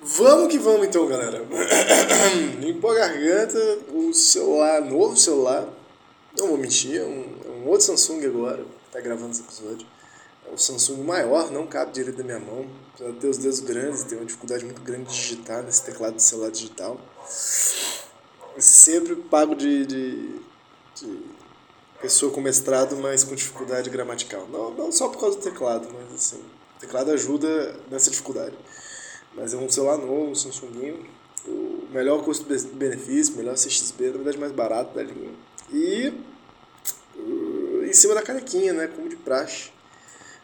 Vamos que vamos então, galera. Limpou a garganta, o celular, novo celular. Não vou mentir, é um, é um outro Samsung agora, que tá gravando esse episódio. É o Samsung maior, não cabe direito da minha mão. Apesar de ter os dedos grandes, tem uma dificuldade muito grande de digitar nesse teclado de celular digital. sempre pago de, de, de, pessoa com mestrado, mas com dificuldade gramatical. Não, não só por causa do teclado, mas assim, o teclado ajuda nessa dificuldade. Mas é um celular novo, um Samsunguinho. O melhor custo-benefício, melhor CXB, na verdade mais barato da linha. E uh, em cima da canequinha, né? Como de praxe.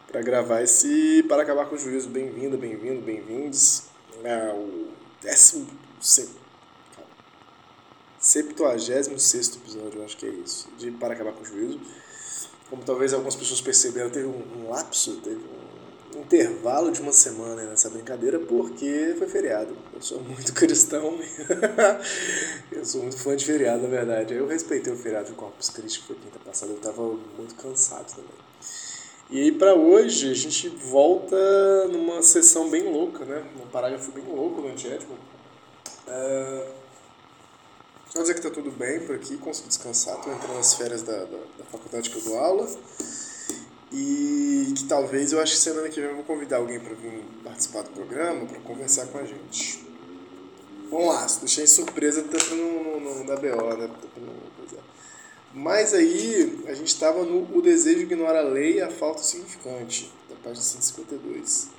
Para gravar esse Para Acabar com o Juízo. Bem-vindo, bem-vindo, bem-vindos. É o décimo. Septuagésimo sexto episódio, eu acho que é isso. De Para Acabar com o Juízo. Como talvez algumas pessoas perceberam, teve um, um lapso, teve um intervalo de uma semana nessa brincadeira porque foi feriado. Eu sou muito cristão, eu sou muito fã de feriado, na verdade. Eu respeitei o feriado de Corpus Christi, que foi quinta passada, eu estava muito cansado também. E aí para hoje a gente volta numa sessão bem louca, né? Um parágrafo bem louco no antiético. Uh, Vou dizer que tá tudo bem por aqui, consegui descansar, tô entrando nas férias da, da, da faculdade que eu dou aula. E que talvez eu acho que semana que vem eu vou convidar alguém para vir participar do programa, para conversar com a gente. Vamos lá, deixei surpresa tá no, no, da BO, né? É. Mas aí a gente estava no O Desejo Ignora a Lei e a Falta Significante, da página 152.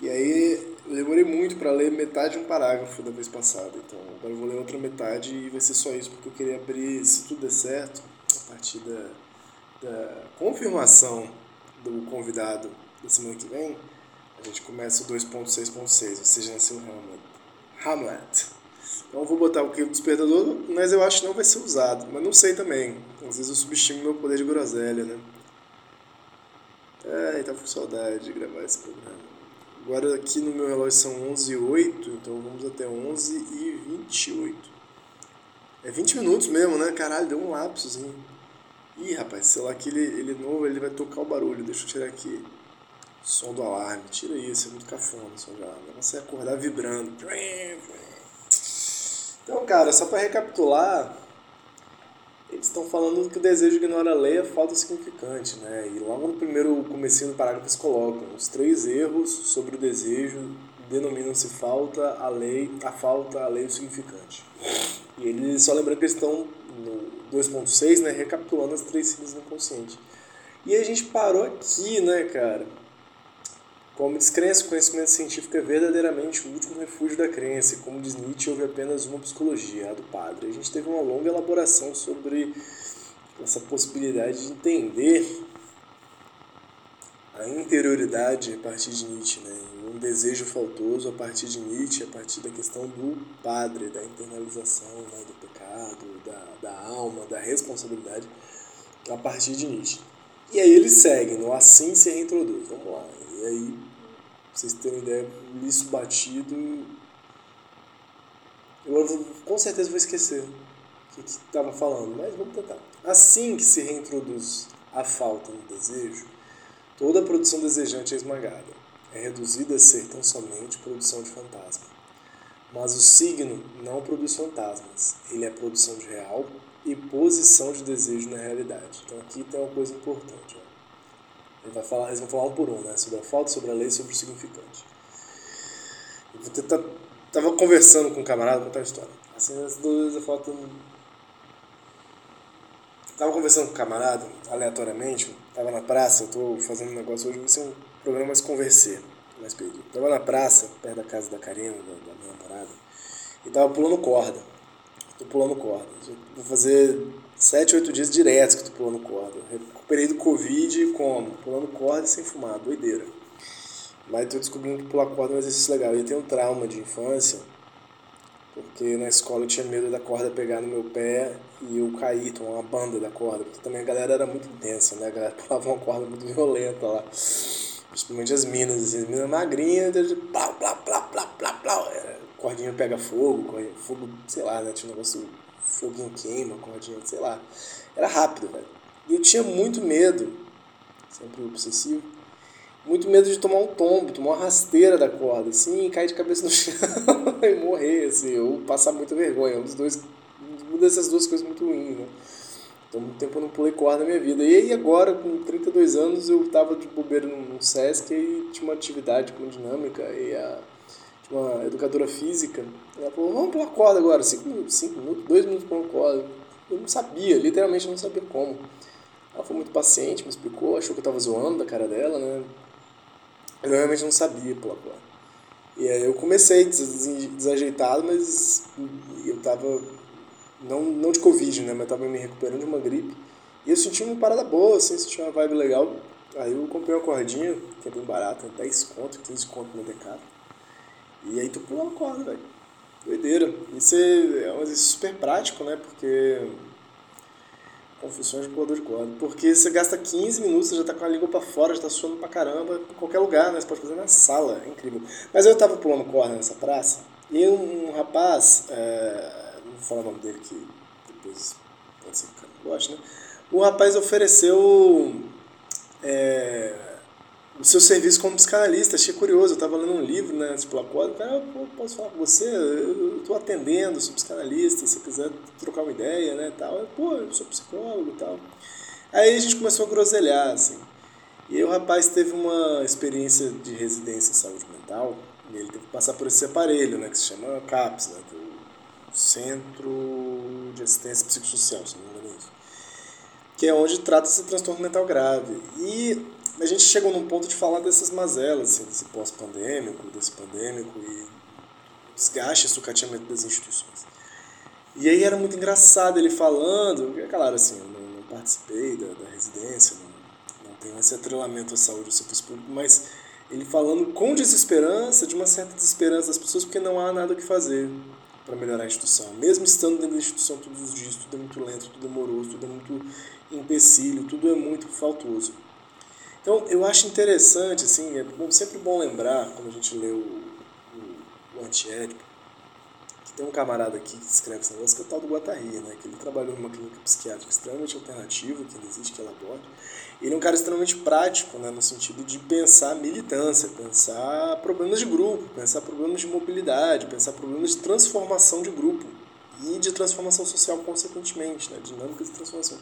E aí eu demorei muito para ler metade de um parágrafo da vez passada, então agora eu vou ler outra metade e vai ser só isso, porque eu queria abrir, se tudo der certo, a partir da da confirmação do convidado da semana que vem, a gente começa o 2.6.6, ou seja, nasceu Hamlet. Hamlet. Então eu vou botar o que o despertador, mas eu acho que não vai ser usado. Mas não sei também. Às vezes eu subestimo meu poder de groselha, né? É, então com saudade de gravar esse programa. Agora aqui no meu relógio são 11 e 08, então vamos até 11 e 28. É 20 minutos mesmo, né? Caralho, deu um lapsozinho. Ih, rapaz, sei lá que ele, ele novo, ele vai tocar o barulho. Deixa eu tirar aqui. Som do alarme. Tira isso, é muito cafona o som de alarme. Você acordar vibrando. Então, cara, só para recapitular, eles estão falando que o desejo ignora a lei é falta significante, né? E logo no primeiro comecinho do parágrafo eles colocam os três erros sobre o desejo denominam-se falta, a lei, a falta, a lei o significante. E eles, só lembrando que eles estão no 2.6, né, recapitulando as três siglas do inconsciente. E a gente parou aqui, né, cara? Como descrença, o conhecimento científico é verdadeiramente o último refúgio da crença, como diz Nietzsche, houve apenas uma psicologia, a do padre. A gente teve uma longa elaboração sobre essa possibilidade de entender a interioridade a partir de Nietzsche, né? um desejo faltoso a partir de Nietzsche, a partir da questão do padre, da internalização né? do pecado, da, da alma, da responsabilidade, a partir de Nietzsche. E aí eles seguem, no assim se reintroduz. Vamos lá. E aí, pra vocês terem ideia, isso batido. Eu com certeza vou esquecer o que estava falando, mas vamos tentar. Assim que se reintroduz a falta no desejo, toda a produção desejante é esmagada. É reduzida a ser tão somente produção de fantasma. Mas o signo não produz fantasmas, ele é produção de real e posição de desejo na realidade. Então aqui tem uma coisa importante. Ó. Ele vai falar, eles vão falar um por um, né? Sobre a falta, sobre a lei sobre o significante. Eu tentar, tava conversando com um camarada, contar a história. Assim, as duas eu falta. Tava conversando com um camarada, aleatoriamente, tava na praça, eu tô fazendo um negócio hoje, vai ser um programa mais conversar, mais perdido. Tava na praça, perto da casa da Karina, da, da minha namorada, e tava pulando corda tô pulando corda. Vou fazer sete, oito dias diretos que tô pulando corda. Recuperei do Covid como? Pulando corda e sem fumar, doideira. Mas tô descobrindo que pular corda é um exercício legal. Eu tenho um trauma de infância, porque na escola eu tinha medo da corda pegar no meu pé e eu cair, tomar uma banda da corda. Porque também a galera era muito intensa, né? A galera pulava uma corda muito violenta lá. Principalmente as minas, assim, as minas magrinhas, plá, plá, plá, plá, plá, plá. Era, cordinha pega fogo, cordinha, fogo, sei lá, né? Tinha um negócio, foguinho queima, cordinha, sei lá. Era rápido, velho. E eu tinha muito medo, sempre obsessivo, muito medo de tomar um tombo, tomar uma rasteira da corda, assim, e cair de cabeça no chão e morrer, assim, ou passar muita vergonha. Um dos dois, uma dessas duas coisas muito ruins, né? Então, muito tempo eu não pulei corda na minha vida. E aí, agora, com 32 anos, eu tava de bobeira no, Sesc e tinha uma atividade com dinâmica e a, uma educadora física. Ela falou: Vamos pular corda agora, 5 minutos, 5 minutos, 2 minutos pulando corda. Eu não sabia, literalmente não sabia como. Ela foi muito paciente, me explicou, achou que eu tava zoando da cara dela, né? Eu realmente não sabia pular corda. E aí eu comecei desajeitado, mas eu tava não, não de Covid, né? Mas tava me recuperando de uma gripe. E eu senti uma parada boa, assim, senti uma vibe legal. Aí eu comprei uma cordinha, que é bem barata, 10 conto, 15 conto no mercado. E aí tu pula uma corda, velho. Doideira. Isso é, é um exercício super prático, né? Porque. Confissões de pulador de corda. Porque você gasta 15 minutos, você já tá com a língua pra fora, já tá suando pra caramba, em qualquer lugar, né? Você pode fazer na sala, é incrível. Mas eu tava pulando corda nessa praça, e um, um rapaz. É vou falar o nome dele que depois pode ser que o cara não goste, né? O rapaz ofereceu é, o seu serviço como psicanalista, achei curioso, eu estava lendo um livro, né, tipo, o cara, eu posso falar com você, eu estou atendendo, sou psicanalista, se quiser trocar uma ideia, né, tal, eu, pô, eu sou psicólogo e tal. Aí a gente começou a groselhar, assim, e o rapaz teve uma experiência de residência em saúde mental, e ele teve que passar por esse aparelho, né, que se chama CAPS, né, que Centro de Assistência Psicossocial, se não me engano é. Que é onde trata-se transtorno mental grave. E a gente chegou num ponto de falar dessas mazelas, assim, desse pós-pandêmico, desse pandêmico e desgaste sucateamento das instituições. E aí era muito engraçado ele falando, é claro, assim, eu não, não participei da, da residência, não, não tenho esse atrelamento à saúde do serviço público, mas ele falando com desesperança, de uma certa desesperança das pessoas, porque não há nada que fazer para melhorar a instituição. Mesmo estando dentro da instituição todos os dias, tudo é muito lento, tudo é moroso, tudo é muito empecilho, tudo é muito faltoso. Então, eu acho interessante, assim, é sempre bom lembrar, quando a gente lê o, o, o Antiédipo, que tem um camarada aqui que escreve esse negócio, que é o tal do Guattari, né? Que ele trabalhou numa clínica psiquiátrica extremamente alternativa, que não existe, que ela aborda. Ele é um cara extremamente prático, né? No sentido de pensar militância, pensar problemas de grupo, pensar problemas de mobilidade, pensar problemas de transformação de grupo e de transformação social, consequentemente, né? Dinâmicas de transformação.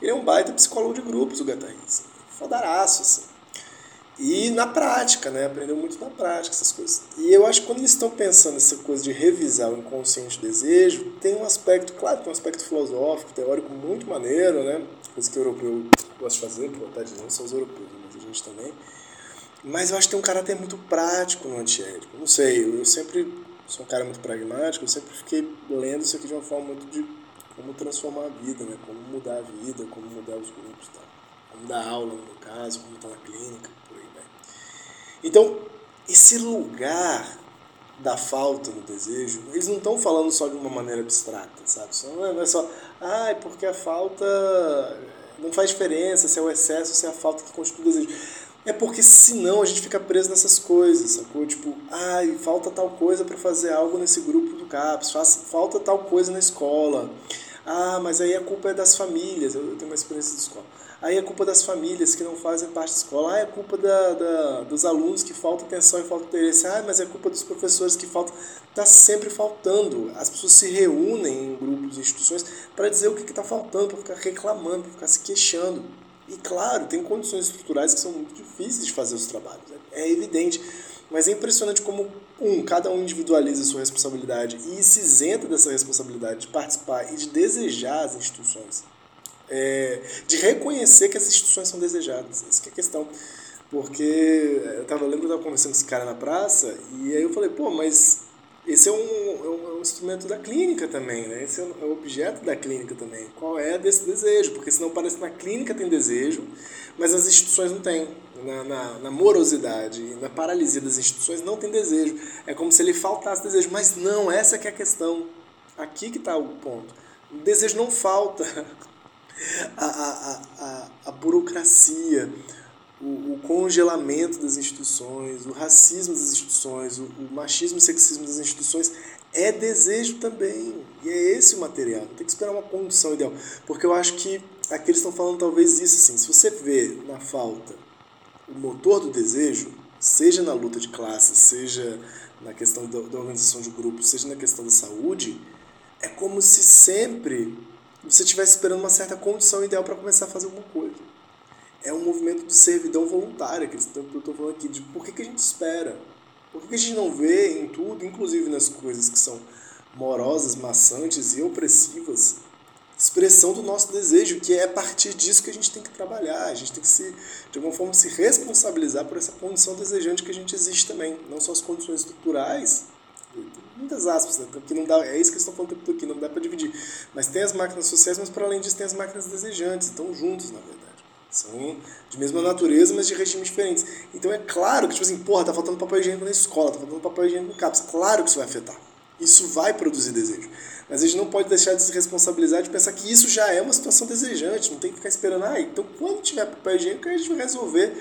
Ele é um baita psicólogo de grupos, o Guattari. Assim. Fodaraço, assim. E na prática, né? Aprendeu muito na prática essas coisas. E eu acho que quando eles estão pensando nessa coisa de revisar o inconsciente desejo, tem um aspecto, claro, tem um aspecto filosófico, teórico muito maneiro, né? Coisa que o europeu gosta de fazer, por vontade não são os europeus, mas a gente também. Mas eu acho que tem um caráter muito prático no antiético. Não sei, eu sempre sou um cara muito pragmático, eu sempre fiquei lendo isso aqui de uma forma muito de como transformar a vida, né? Como mudar a vida, como mudar os grupos, tal. Como aula, no caso, como estar na clínica então, esse lugar da falta no desejo, eles não estão falando só de uma maneira abstrata, sabe? Não é só, ai, ah, porque a falta não faz diferença se é o excesso, se é a falta que constitui o desejo. É porque senão a gente fica preso nessas coisas, sacou? Tipo, ai, falta tal coisa para fazer algo nesse grupo do CAPS, falta tal coisa na escola. Ah, mas aí a culpa é das famílias. Eu tenho uma experiência de escola. Aí é culpa das famílias que não fazem parte da escola. Ah, é culpa da, da, dos alunos que falta atenção e falta interesse. Ah, mas é culpa dos professores que faltam. Está sempre faltando. As pessoas se reúnem em grupos, instituições, para dizer o que está faltando, para ficar reclamando, para ficar se queixando. E claro, tem condições estruturais que são muito difíceis de fazer os trabalhos. Né? É evidente. Mas é impressionante como, um, cada um individualiza a sua responsabilidade e se isenta dessa responsabilidade de participar e de desejar as instituições é, de reconhecer que as instituições são desejadas. Isso que é a questão. Porque eu tava, lembro que eu estava conversando com esse cara na praça, e aí eu falei, pô, mas esse é um, é um, é um, instrumento da clínica também, né? Esse é o objeto da clínica também. Qual é desse desejo? Porque senão parece que na clínica tem desejo, mas as instituições não têm. Na, na, na morosidade, na paralisia das instituições não tem desejo. É como se ele faltasse desejo. Mas não, essa que é a questão. Aqui que está o ponto. O desejo não falta. A, a, a, a burocracia, o, o, congelamento das instituições, o racismo das instituições, o, o, machismo e sexismo das instituições é desejo também. E é esse o material. Tem que esperar uma condição ideal. Porque eu acho que aqui eles estão falando talvez isso assim. Se você vê na falta o motor do desejo, seja na luta de classe, seja na questão da, da organização de grupo, seja na questão da saúde, é como se sempre você estivesse esperando uma certa condição ideal para começar a fazer alguma coisa é um movimento de servidão voluntária que eu estou falando aqui, de por que, que a gente espera? Por que, que a gente não vê em tudo, inclusive nas coisas que são morosas, maçantes e opressivas, expressão do nosso desejo, que é a partir disso que a gente tem que trabalhar, a gente tem que se, de alguma forma se responsabilizar por essa condição desejante que a gente existe também, não só as condições estruturais, muitas aspas, né? que não dá, é isso que estão falando aqui, não dá para dividir, mas tem as máquinas sociais, mas para além disso tem as máquinas desejantes, estão juntos na verdade. São de mesma natureza, mas de regimes diferentes. Então é claro que, tipo assim, porra, tá faltando papel higiênico na escola, tá faltando papel higiênico no CAPS. Claro que isso vai afetar. Isso vai produzir desejo. Mas a gente não pode deixar de se responsabilizar de pensar que isso já é uma situação desejante. Não tem que ficar esperando, ah, então quando tiver papel higiênico a gente vai resolver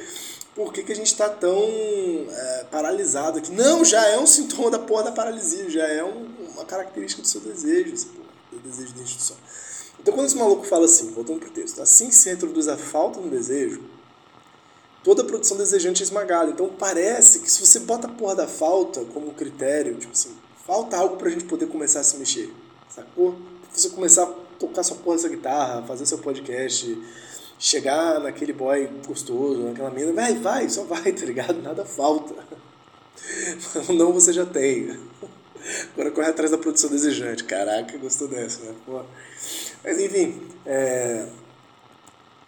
por que, que a gente está tão é, paralisado aqui. Não, já é um sintoma da porra da paralisia, já é um, uma característica do seu desejo, esse porra, do desejo da instituição. Então, quando esse maluco fala assim, voltando para o texto, assim se introduz a falta no desejo, toda a produção desejante é esmagada. Então, parece que se você bota a porra da falta como critério, tipo assim, falta algo para a gente poder começar a se mexer, sacou? Se você começar a tocar sua porra dessa guitarra, fazer seu podcast, chegar naquele boy gostoso, naquela mina, vai, vai, só vai, tá ligado? Nada falta. Não você já tem. Agora corre atrás da produção desejante. Caraca, gostou dessa, né? Porra. Mas enfim, é,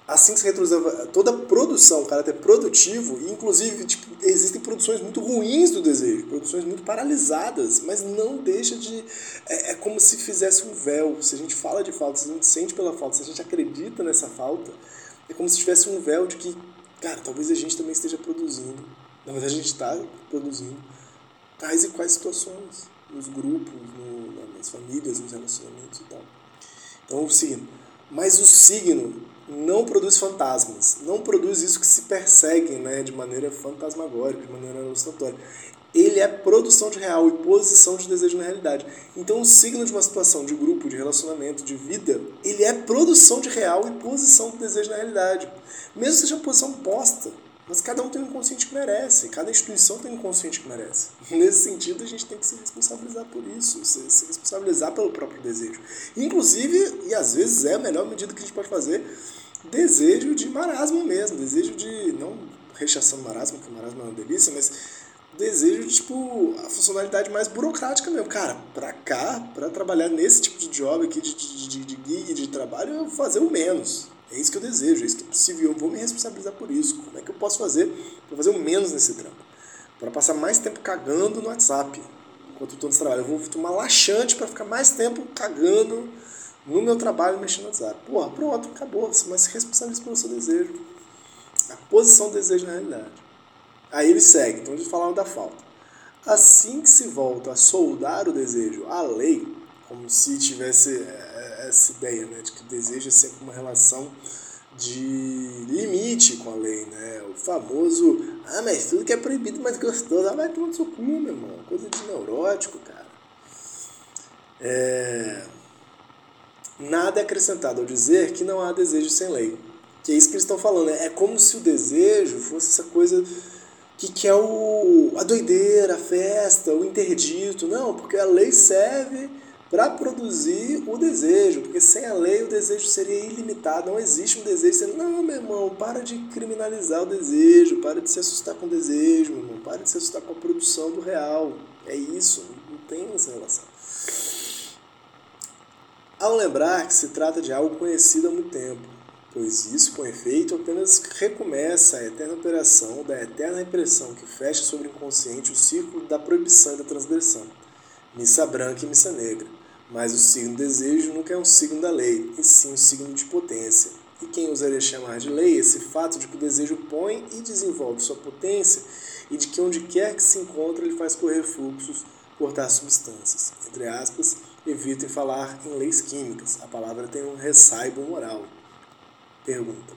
assim que se reduz toda a produção, caráter produtivo, e inclusive tipo, existem produções muito ruins do desejo, produções muito paralisadas, mas não deixa de. É, é, como se fizesse um véu. Se a gente fala de falta, se a gente sente pela falta, se a gente acredita nessa falta, é como se tivesse um véu de que, cara, talvez a gente também esteja produzindo. Na verdade, a gente está produzindo tais e quais situações, nos grupos, no, nas famílias, nos relacionamentos e tal. Então, seguindo. Mas o signo não produz fantasmas, não produz isso que se persegue né, de maneira fantasmagórica, de maneira alucinatória. Ele é produção de real e posição de desejo na realidade. Então, o signo de uma situação de grupo, de relacionamento, de vida, ele é produção de real e posição de desejo na realidade. Mesmo que seja posição posta. Mas cada um tem um consciente que merece, cada instituição tem um consciente que merece. Nesse sentido, a gente tem que se responsabilizar por isso, se, responsabilizar pelo próprio desejo. Inclusive, e às vezes é a melhor medida que a gente pode fazer, desejo de marasmo mesmo, desejo de, não rechaçando marasmo, porque marasmo é uma delícia, mas desejo de, tipo, a funcionalidade mais burocrática mesmo. Cara, pra cá, pra trabalhar nesse tipo de job aqui, de, de, de, gig, de trabalho, eu vou fazer o menos é isso que eu desejo, é isso que é possível. Eu vou me responsabilizar por isso. Como é que eu posso fazer para fazer o menos nesse trampo? Para passar mais tempo cagando no WhatsApp enquanto estou nesse trabalho. Eu vou tomar laxante para ficar mais tempo cagando no meu trabalho mexendo no WhatsApp. Porra, pronto, acabou. Mas se responsabiliza pelo seu desejo. A posição do desejo na realidade. Aí ele segue, então eles falaram da falta. Assim que se volta a soldar o desejo à lei, como se tivesse é, essa ideia né, de que o desejo é sempre uma relação de limite com a lei, né? O famoso, ah, mas tudo que é proibido, mas gostoso, ah, vai tomar seu cu, meu irmão, coisa de neurótico, cara. É... Nada é acrescentado ao dizer que não há desejo sem lei. Que é isso que eles estão falando, né? É como se o desejo fosse essa coisa que, que é o, a doideira, a festa, o interdito. Não, porque a lei serve para produzir o desejo, porque sem a lei o desejo seria ilimitado, não existe um desejo sendo, não, meu irmão, para de criminalizar o desejo, para de se assustar com o desejo, meu irmão, para de se assustar com a produção do real. É isso, não tem essa relação. Ao lembrar que se trata de algo conhecido há muito tempo, pois isso, com efeito, apenas recomeça a eterna operação da eterna impressão que fecha sobre o inconsciente o círculo da proibição e da transgressão missa branca e missa negra. Mas o signo desejo nunca é um signo da lei, e sim um signo de potência. E quem usaria chamar de lei esse fato de que o desejo põe e desenvolve sua potência e de que onde quer que se encontre ele faz correr fluxos, cortar substâncias. Entre aspas, evitem falar em leis químicas. A palavra tem um ressaibo moral. Pergunta.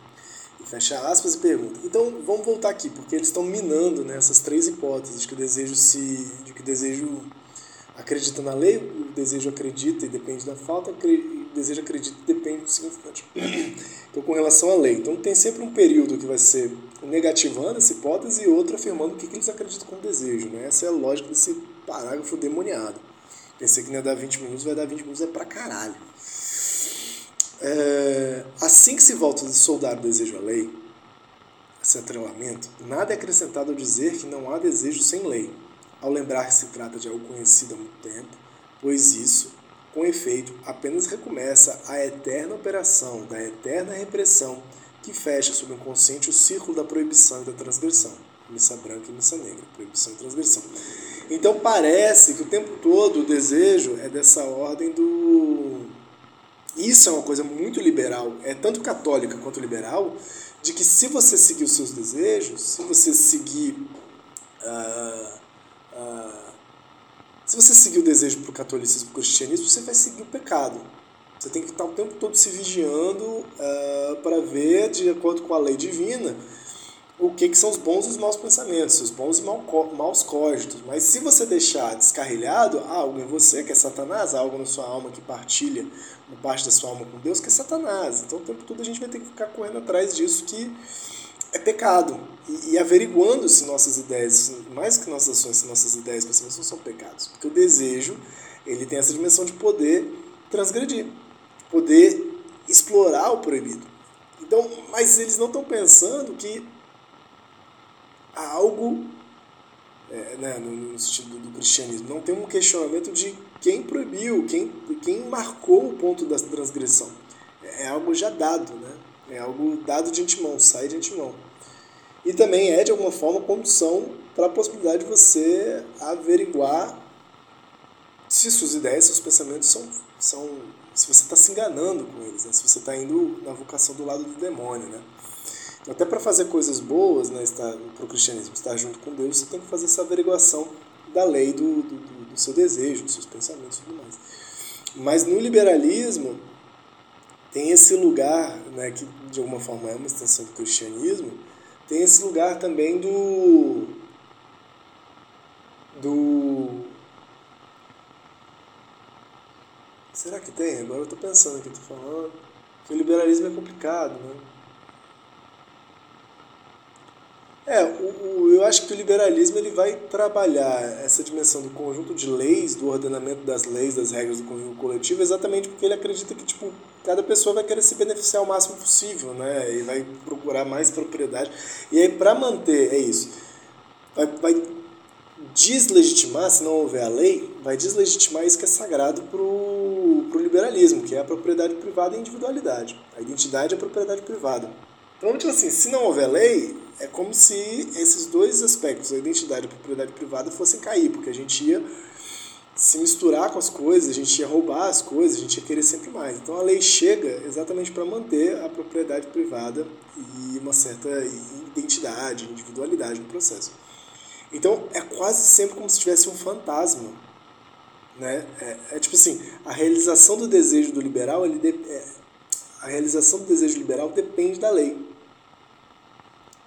E fecha aspas e pergunta. Então vamos voltar aqui, porque eles estão minando né, três hipóteses de que o desejo se. de que o desejo acredita na lei, o desejo acredita e depende da falta, o desejo acredita e depende do significante. Então, com relação à lei. Então, tem sempre um período que vai ser negativando essa hipótese e outro afirmando o que, que eles acreditam como desejo. Né? Essa é a lógica desse parágrafo demoniado. Pensei que não ia dar 20 minutos, vai dar 20 minutos, é pra caralho. É, assim que se volta de soldar o desejo à lei, esse atrelamento, nada é acrescentado ao dizer que não há desejo sem lei ao lembrar que se trata de algo conhecido há muito tempo, pois isso, com efeito, apenas recomeça a eterna operação da eterna repressão que fecha sobre o inconsciente o círculo da proibição e da transgressão. Missa branca e missa negra, proibição e transgressão. Então parece que o tempo todo o desejo é dessa ordem do. Isso é uma coisa muito liberal, é tanto católica quanto liberal, de que se você seguir os seus desejos, se você seguir. Uh, ah, se você seguir o desejo para o catolicismo para o cristianismo, você vai seguir o pecado. Você tem que estar o tempo todo se vigiando uh, para ver, de acordo com a lei divina, o que, que são os bons e os maus pensamentos, os bons e maus códitos. Mas se você deixar descarrilhado, há algo em você que é Satanás, há algo na sua alma que partilha uma parte da sua alma com Deus que é Satanás. Então o tempo todo a gente vai ter que ficar correndo atrás disso que é pecado. E, e, averiguando se nossas ideias, mais que nossas ações, se nossas ideias pensamentos são pecados. Porque o desejo, ele tem essa dimensão de poder transgredir, de poder explorar o proibido. Então, mas eles não estão pensando que há algo, é, né, no, sentido do cristianismo, não tem um questionamento de quem proibiu, quem, quem marcou o ponto da transgressão. É algo já dado, né? É algo dado de antemão, sai de antemão. E também é, de alguma forma, condição para a possibilidade de você averiguar se suas ideias, seus pensamentos são. são se você está se enganando com eles, né? se você está indo na vocação do lado do demônio. Né? Até para fazer coisas boas né, para o cristianismo, estar junto com Deus, você tem que fazer essa averiguação da lei do, do, do seu desejo, dos seus pensamentos e tudo mais. Mas no liberalismo, tem esse lugar, né, que de alguma forma é uma extensão do cristianismo, tem esse lugar também do. do. Será que tem? Agora eu estou pensando aqui, estou falando. O liberalismo é complicado, né? É, o, o, eu acho que o liberalismo ele vai trabalhar essa dimensão do conjunto de leis, do ordenamento das leis, das regras do conjunto coletivo, exatamente porque ele acredita que tipo, cada pessoa vai querer se beneficiar o máximo possível, né? E vai procurar mais propriedade. E aí, para manter, é isso, vai, vai deslegitimar, se não houver a lei, vai deslegitimar isso que é sagrado para o liberalismo, que é a propriedade privada e a individualidade. A identidade é a propriedade privada. Então, tipo assim, se não houver lei, é como se esses dois aspectos, a identidade e a propriedade privada, fossem cair, porque a gente ia se misturar com as coisas, a gente ia roubar as coisas, a gente ia querer sempre mais. Então a lei chega exatamente para manter a propriedade privada e uma certa identidade, individualidade no processo. Então é quase sempre como se tivesse um fantasma. Né? É, é tipo assim, a realização do desejo do liberal, ele de, é, a realização do desejo liberal depende da lei.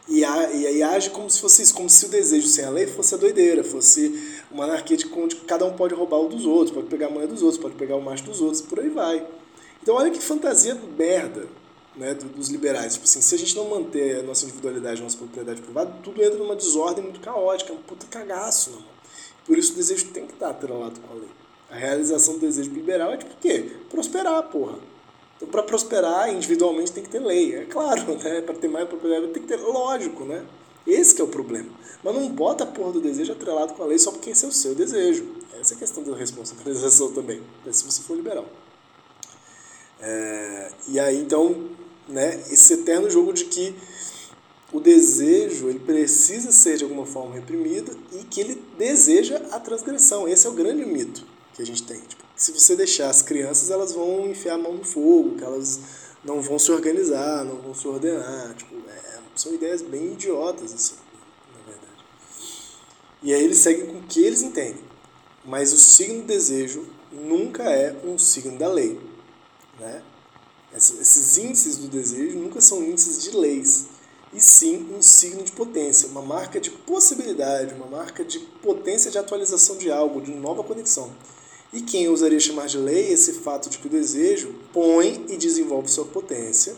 E, a, e, e, age como se fosse isso, como se o desejo sem a lei fosse a doideira, fosse uma anarquia de onde cada um pode roubar o dos outros, pode pegar a mulher dos outros, pode pegar o macho dos outros, por aí vai. Então olha que fantasia merda né, dos liberais. Tipo assim, se a gente não manter a nossa individualidade, a nossa propriedade privada, tudo entra numa desordem muito caótica, é um puta cagaço, não. Por isso o desejo tem que estar atrelado com a lei. A realização do desejo liberal é tipo o quê? Prosperar, porra. Então, para prosperar individualmente tem que ter lei, é claro, né? Para ter mais propriedade tem que ter, lógico, né? Esse é o problema. Mas não bota a porra do desejo atrelado com a lei só porque esse é o seu desejo. Essa é a questão da responsabilização também, se você for liberal. É, e aí, então, né, esse eterno jogo de que o desejo ele precisa ser de alguma forma reprimido e que ele deseja a transgressão. Esse é o grande mito. Que a gente tem. Tipo, se você deixar as crianças, elas vão enfiar a mão no fogo, que elas não vão se organizar, não vão se ordenar. Tipo, é, são ideias bem idiotas, assim, na verdade. E aí eles seguem com o que eles entendem. Mas o signo do desejo nunca é um signo da lei. Né? Esses índices do desejo nunca são índices de leis, e sim um signo de potência, uma marca de possibilidade, uma marca de potência de atualização de algo, de nova conexão. E quem ousaria chamar de lei esse fato de que o desejo põe e desenvolve sua potência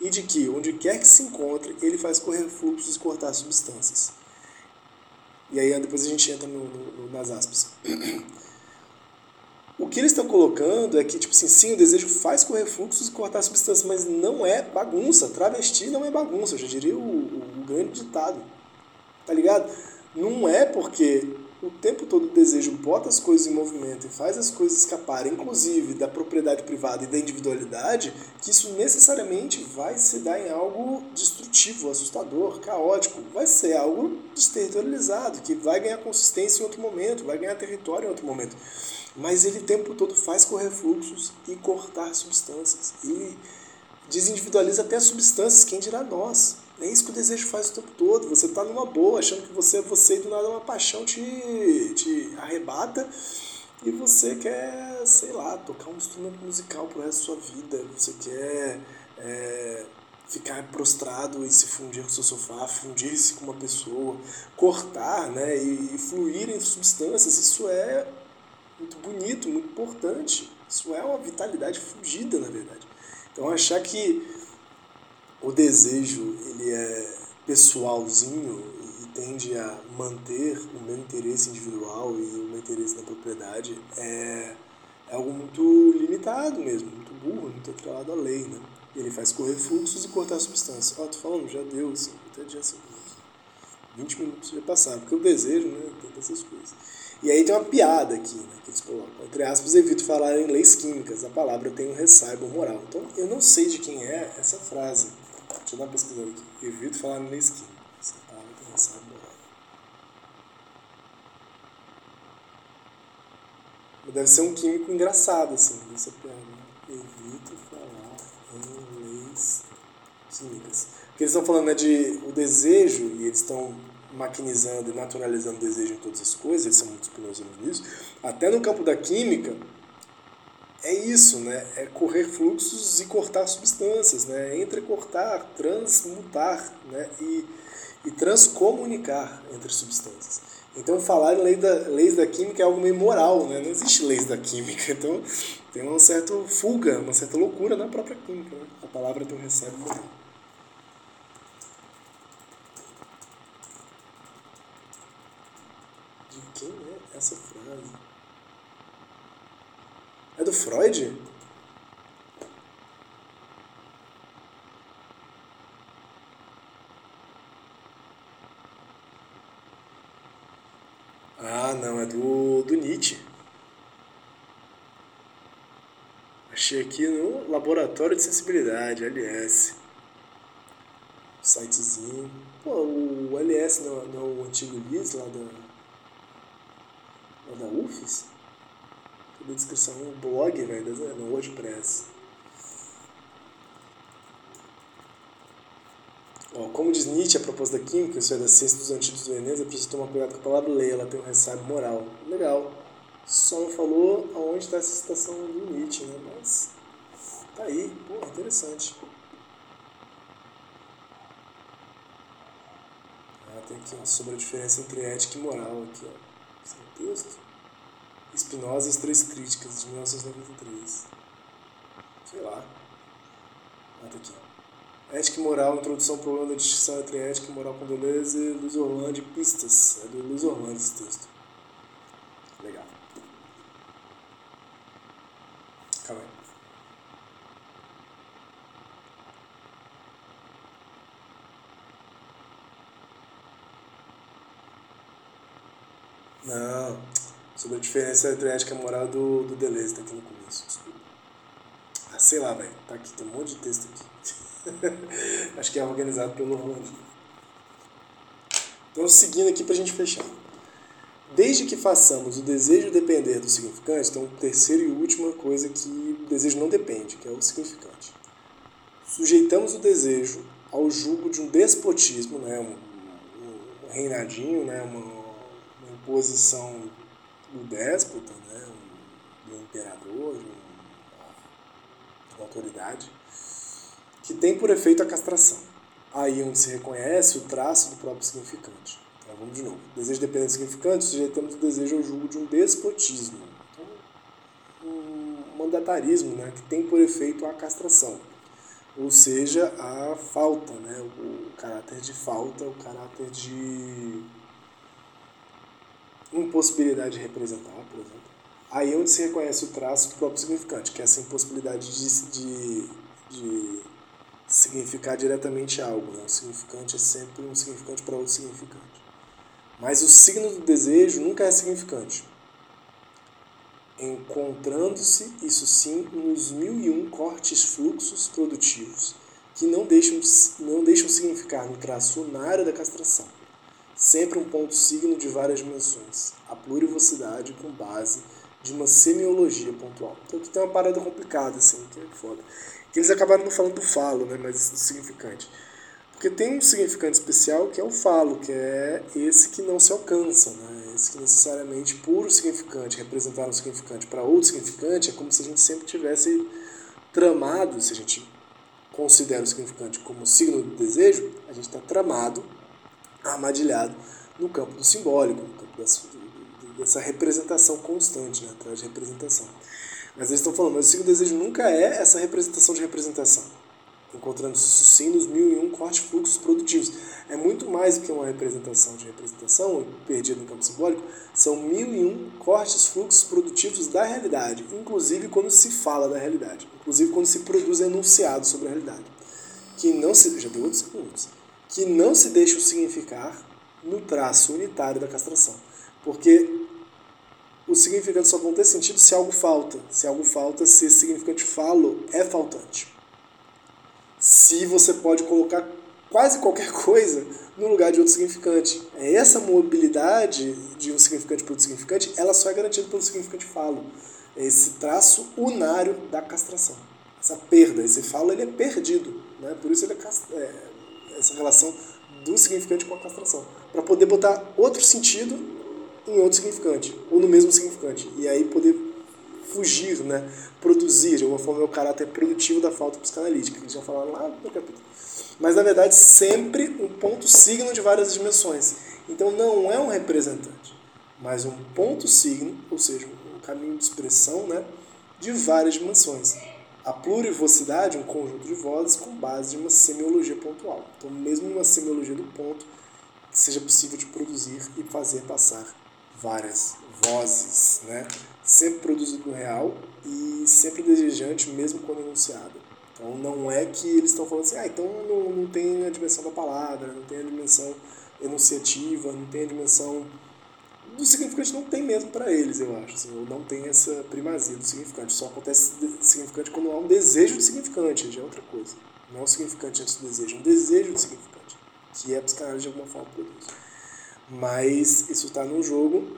e de que, onde quer que se encontre, ele faz correr fluxos e cortar substâncias. E aí depois a gente entra no, no, nas aspas. O que eles estão colocando é que, tipo assim, sim, o desejo faz correr fluxos e cortar substâncias, mas não é bagunça. Travesti não é bagunça, eu já diria o, o, o grande ditado. Tá ligado? Não é porque o tempo todo o desejo bota as coisas em movimento e faz as coisas escaparem, inclusive da propriedade privada e da individualidade, que isso necessariamente vai se dar em algo destrutivo, assustador, caótico. Vai ser algo desterritorializado, que vai ganhar consistência em outro momento, vai ganhar território em outro momento. Mas ele o tempo todo faz correr fluxos e cortar substâncias. Ele desindividualiza até as substâncias, quem dirá nós. É isso que o desejo faz o tempo todo. Você está numa boa, achando que você é você e do nada uma paixão te, te arrebata e você quer, sei lá, tocar um instrumento musical pro resto da sua vida. Você quer é, ficar prostrado e se fundir com o seu sofá, fundir-se com uma pessoa, cortar né, e, e fluir em substâncias. Isso é muito bonito, muito importante. Isso é uma vitalidade fugida, na verdade. Então, achar que o desejo ele é pessoalzinho e tende a manter o meu interesse individual e o meu interesse na propriedade é, é algo muito limitado mesmo, muito burro, muito atrelado à lei, né? Ele faz correr fluxos e cortar substâncias. Ó, oh, tô falando, já deu, assim, até dia 5 minutos. 20 minutos já passaram, porque o desejo, né, tem dessas coisas. E aí tem uma piada aqui, né, que eles colocam. Entre aspas, evito falar em leis químicas, a palavra tem um ressaibo moral. Então, eu não sei de quem é essa frase. Deixa eu dar uma pesquisada aqui. Evito falar leis químicas, essa palavra moral. Deve ser um químico engraçado, assim, dessa piada. Evito falar leis químicas. Porque eles estão falando né, de o desejo, e eles estão maquinizando e naturalizando o desejo em todas as coisas, eles são muito espinosos nisso, até no campo da química, é isso, né? É correr fluxos e cortar substâncias, né? Entrecortar, transmutar, né? E, e transcomunicar entre substâncias. Então, falar em lei da, leis da química é algo meio moral, né? Não existe leis da química. Então, tem uma certa fuga, uma certa loucura na própria química. Né? A palavra um recebe moral. quem é essa frase? É do Freud? Ah, não, é do, do Nietzsche. Achei aqui no Laboratório de Sensibilidade, LS. Sitezinho. Pô, o LS não, não é o antigo LIS lá da é da UFES? Cadê a descrição? Um blog, velho, no WordPress. Ó, como diz Nietzsche a propósito da química, isso é da ciência dos antídotos venenos, é preciso tomar cuidado com a palavra lei, ela tem um ressaio moral. Legal. Só não falou aonde está essa citação do Nietzsche, né? Mas tá aí, pô, interessante. Ah, tem aqui ó, sobre a diferença entre ética e moral aqui, ó. Esse é texto. Spinoza e as Três Críticas, de 1993. Sei lá. Tá aqui. Ética e Moral, Introdução ao Problema da Distinção entre Ética e Moral com Deleuze, Luiz Orlando e Pistas. É do Luiz Orlando esse texto. Legal. Calma aí. Não sobre a diferença entre ética e moral do, do Deleuze, tá aqui no começo, desculpa. Ah, sei lá, velho, tá aqui, tem um monte de texto aqui. Acho que é organizado pelo Orlando. Então, seguindo aqui pra gente fechar. Desde que façamos o desejo depender do significante, então, terceira e última coisa que o desejo não depende, que é o significante. Sujeitamos o desejo ao jugo de um despotismo, né, um, um reinadinho, né, uma, uma imposição do déspota, né, do imperador, de uma autoridade, que tem por efeito a castração. Aí onde se reconhece o traço do próprio significante. Então vamos de novo. Desejo dependente do significante, sujeitamos o desejo ao jugo de um despotismo. Então, um mandatarismo né, que tem por efeito a castração. Ou seja, a falta, né, o caráter de falta, o caráter de impossibilidade de representar, por exemplo. Aí é onde se reconhece o traço do próprio significante, que é essa impossibilidade de, de, de significar diretamente algo. Né? O significante é sempre um significante para outro significante. Mas o signo do desejo nunca é significante. Encontrando-se, isso sim, nos mil e um cortes fluxos produtivos, que não deixam, não deixam significar no traço unário da castração. Sempre um ponto signo de várias dimensões, a plurivocidade com base de uma semiologia pontual. Então aqui tem uma parada complicada, assim, que é foda. Que eles acabaram não falando do falo, né, mas do significante. Porque tem um significante especial que é o falo, que é esse que não se alcança, né? esse que necessariamente, por significante, representar um significante para outro significante, é como se a gente sempre tivesse tramado, se a gente considera o significante como signo do desejo, a gente está tramado, armadilhado no campo do simbólico, no campo das, dessa representação constante, né? atrás de representação. Mas eles estão falando, mas o signo do desejo nunca é essa representação de representação encontrando sim nos mil e um cortes fluxos produtivos. É muito mais do que uma representação de representação, perdida no campo simbólico, são mil e um cortes fluxos produtivos da realidade, inclusive quando se fala da realidade, inclusive quando se produz enunciado sobre a realidade, que não se, já deu outros segundos, que não se deixam significar no traço unitário da castração, porque os significantes só vão ter sentido se algo falta, se algo falta, se esse significante falo é faltante se você pode colocar quase qualquer coisa no lugar de outro significante. É essa mobilidade de um significante para outro significante, ela só é garantida pelo significante falo. Esse traço unário da castração. Essa perda, esse falo, ele é perdido. Né? Por isso ele é, é essa relação do significante com a castração. Para poder botar outro sentido em outro significante, ou no mesmo significante. E aí poder fugir, né? produzir, de alguma forma o caráter produtivo da falta psicanalítica, que já falou lá no capítulo. Mas, na verdade, sempre um ponto signo de várias dimensões. Então, não é um representante, mas um ponto signo, ou seja, um caminho de expressão né, de várias dimensões. A plurivocidade, um conjunto de vozes com base de uma semiologia pontual. Então, mesmo uma semiologia do ponto, seja possível de produzir e fazer passar várias vozes, né? sempre produzido no real e sempre desejante, mesmo quando enunciado. Então não é que eles estão falando assim, ah, então não, não tem a dimensão da palavra, não tem a dimensão enunciativa, não tem a dimensão do significante, não tem mesmo para eles, eu acho. Assim, não tem essa primazia do significante. Só acontece significante quando há um desejo de significante, já é outra coisa. Não é um significante antes do desejo, é um desejo de significante, que é a psicanálise de alguma forma produz. Mas isso está no jogo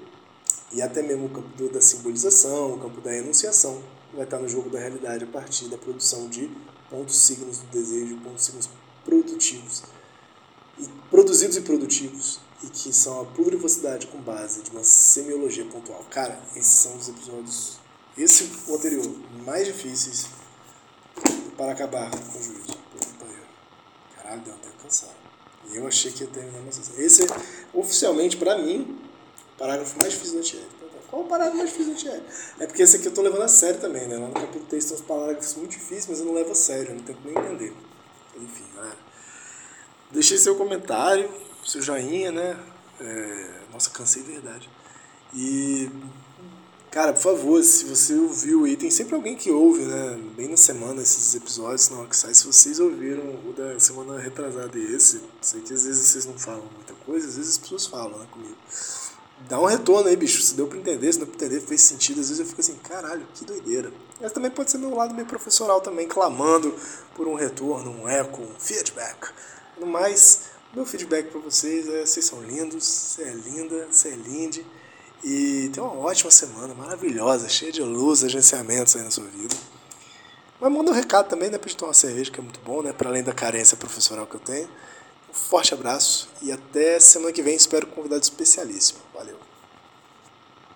e até mesmo o campo da simbolização, o campo da enunciação, vai estar no jogo da realidade a partir da produção de pontos signos do desejo, pontos signos produtivos. E produzidos e produtivos, e que são a plurivocidade com base de uma semiologia pontual. Cara, esses são os episódios, esse o anterior, mais difíceis para acabar com o juízo. Caralho, deu até cansado. E eu achei que ia terminar mais assim. Esse, oficialmente, para mim, Parágrafo mais difícil do antiético. Qual o parágrafo mais difícil do antiético? É porque esse aqui eu tô levando a sério também, né? Lá no capítulo 3 tem uns parágrafos muito difíceis, mas eu não levo a sério, eu não tento nem entender. Enfim, né? Deixei seu comentário, seu joinha, né? É... Nossa, cansei de verdade. E, cara, por favor, se você ouviu aí, tem sempre alguém que ouve, né? Bem na semana esses episódios, na hora que sai. Se vocês ouviram o da semana retrasada e esse, sei que às vezes vocês não falam muita coisa, às vezes as pessoas falam, né, comigo dá um retorno aí, bicho. Se deu pra entender, se deu pra entender, fez sentido. Às vezes eu fico assim, caralho, que doideira. Mas também pode ser meu lado meio professoral também, clamando por um retorno, um eco, um feedback. No mais, meu feedback para vocês é: vocês são lindos, você é linda, você é linde. E tenha uma ótima semana, maravilhosa, cheia de luz, agenciamentos aí na sua vida. Mas manda um recado também, né, pra gente tomar uma cerveja, que é muito bom, né, para além da carência profissional que eu tenho. Um forte abraço e até semana que vem, espero um convidado especialíssimo. Valeu!